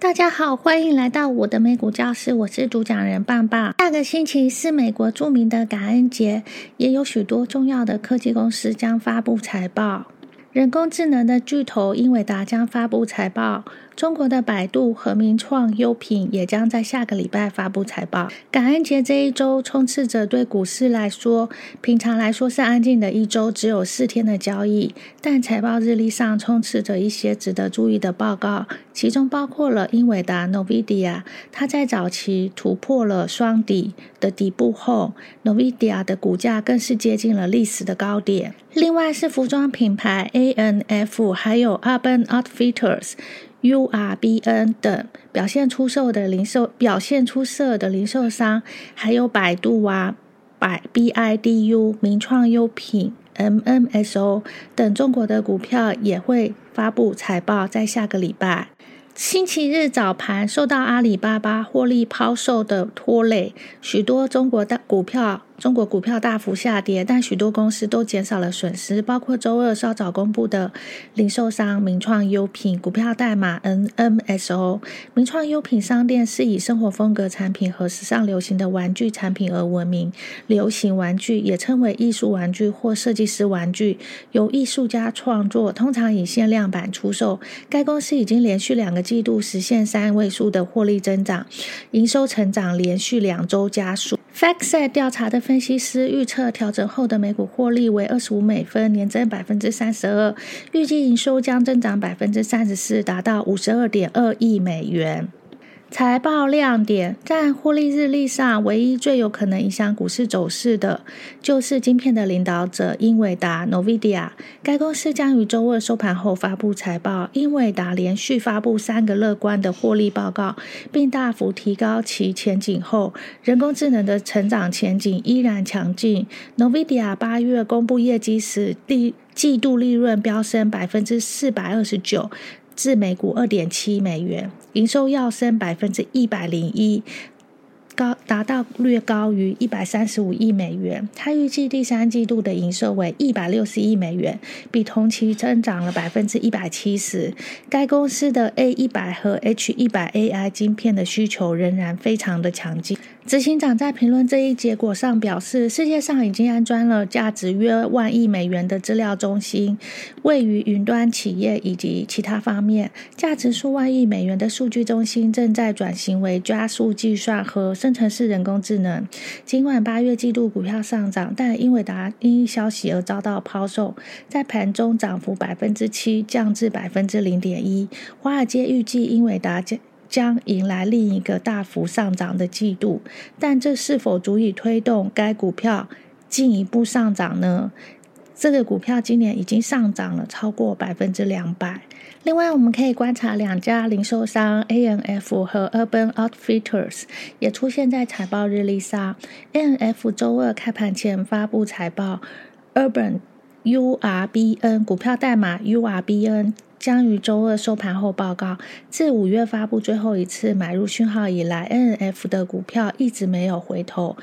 大家好，欢迎来到我的美股教室，我是主讲人棒棒。下个星期是美国著名的感恩节，也有许多重要的科技公司将发布财报。人工智能的巨头英伟达将发布财报。中国的百度和名创优品也将在下个礼拜发布财报。感恩节这一周充斥着对股市来说，平常来说是安静的一周，只有四天的交易。但财报日历上充斥着一些值得注意的报告，其中包括了英伟达 （NVIDIA），它在早期突破了双底的底部后，NVIDIA 的股价更是接近了历史的高点。另外是服装品牌 ANF，还有 Urban Outfitters。URBN 等表现出色的零售表现出色的零售商，还有百度啊、百 BIDU、名创优品、MMSO 等中国的股票也会发布财报，在下个礼拜。星期日早盘，受到阿里巴巴获利抛售的拖累，许多中国的股票。中国股票大幅下跌，但许多公司都减少了损失，包括周二稍早公布的零售商名创优品股票代码 NMSO。名创优品商店是以生活风格产品和时尚流行的玩具产品而闻名，流行玩具也称为艺术玩具或设计师玩具，由艺术家创作，通常以限量版出售。该公司已经连续两个季度实现三位数的获利增长，营收成长连续两周加速。FactSet 调查的分析师预测，调整后的每股获利为二十五美分，年增百分之三十二，预计营收将增长百分之三十四，达到五十二点二亿美元。财报亮点，在获利日历上，唯一最有可能影响股市走势的，就是晶片的领导者英伟达 （NVIDIA）。该公司将于周二收盘后发布财报。英伟达连续发布三个乐观的获利报告，并大幅提高其前景后，人工智能的成长前景依然强劲。NVIDIA 八月公布业绩时，第季度利润飙升百分之四百二十九。至每股二点七美元，营收要升百分之一百零一，高达到略高于一百三十五亿美元。它预计第三季度的营收为一百六十亿美元，比同期增长了百分之一百七十。该公司的 A 一百和 H 一百 AI 晶片的需求仍然非常的强劲。执行长在评论这一结果上表示，世界上已经安装了价值约万亿美元的资料中心，位于云端企业以及其他方面，价值数万亿美元的数据中心正在转型为加速计算和生成式人工智能。尽管八月季度股票上涨，但英伟达因消息而遭到抛售，在盘中涨幅百分之七，降至百分之零点一。华尔街预计英伟达将。将迎来另一个大幅上涨的季度，但这是否足以推动该股票进一步上涨呢？这个股票今年已经上涨了超过百分之两百。另外，我们可以观察两家零售商 A N F 和 Urban Outfitters 也出现在财报日历上。A N F 周二开盘前发布财报，Urban U R B N 股票代码 U R B N。将于周二收盘后报告。自五月发布最后一次买入讯号以来，N F 的股票一直没有回头。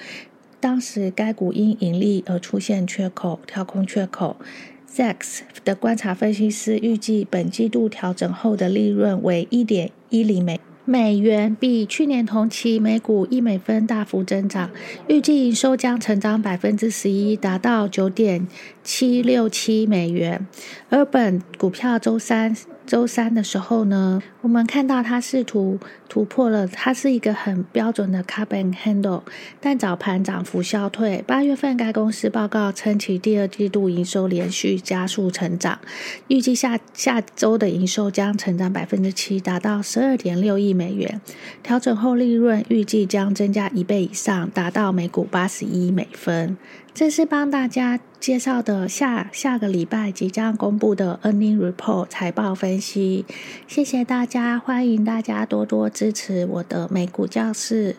当时该股因盈利而出现缺口，跳空缺口。，Zax 的观察分析师预计，本季度调整后的利润为一点一厘美。美元比去年同期每股一美分大幅增长，预计营收将成长百分之十一，达到九点七六七美元。而本股票周三。周三的时候呢，我们看到它试图突破了，它是一个很标准的 cup and handle，但早盘涨幅消退。八月份该公司报告称，其第二季度营收连续加速成长，预计下下周的营收将成长百分之七，达到十二点六亿美元。调整后利润预计将增加一倍以上，达到每股八十一美分。这是帮大家介绍的下下个礼拜即将公布的 earning report 财报分析，谢谢大家，欢迎大家多多支持我的美股教室。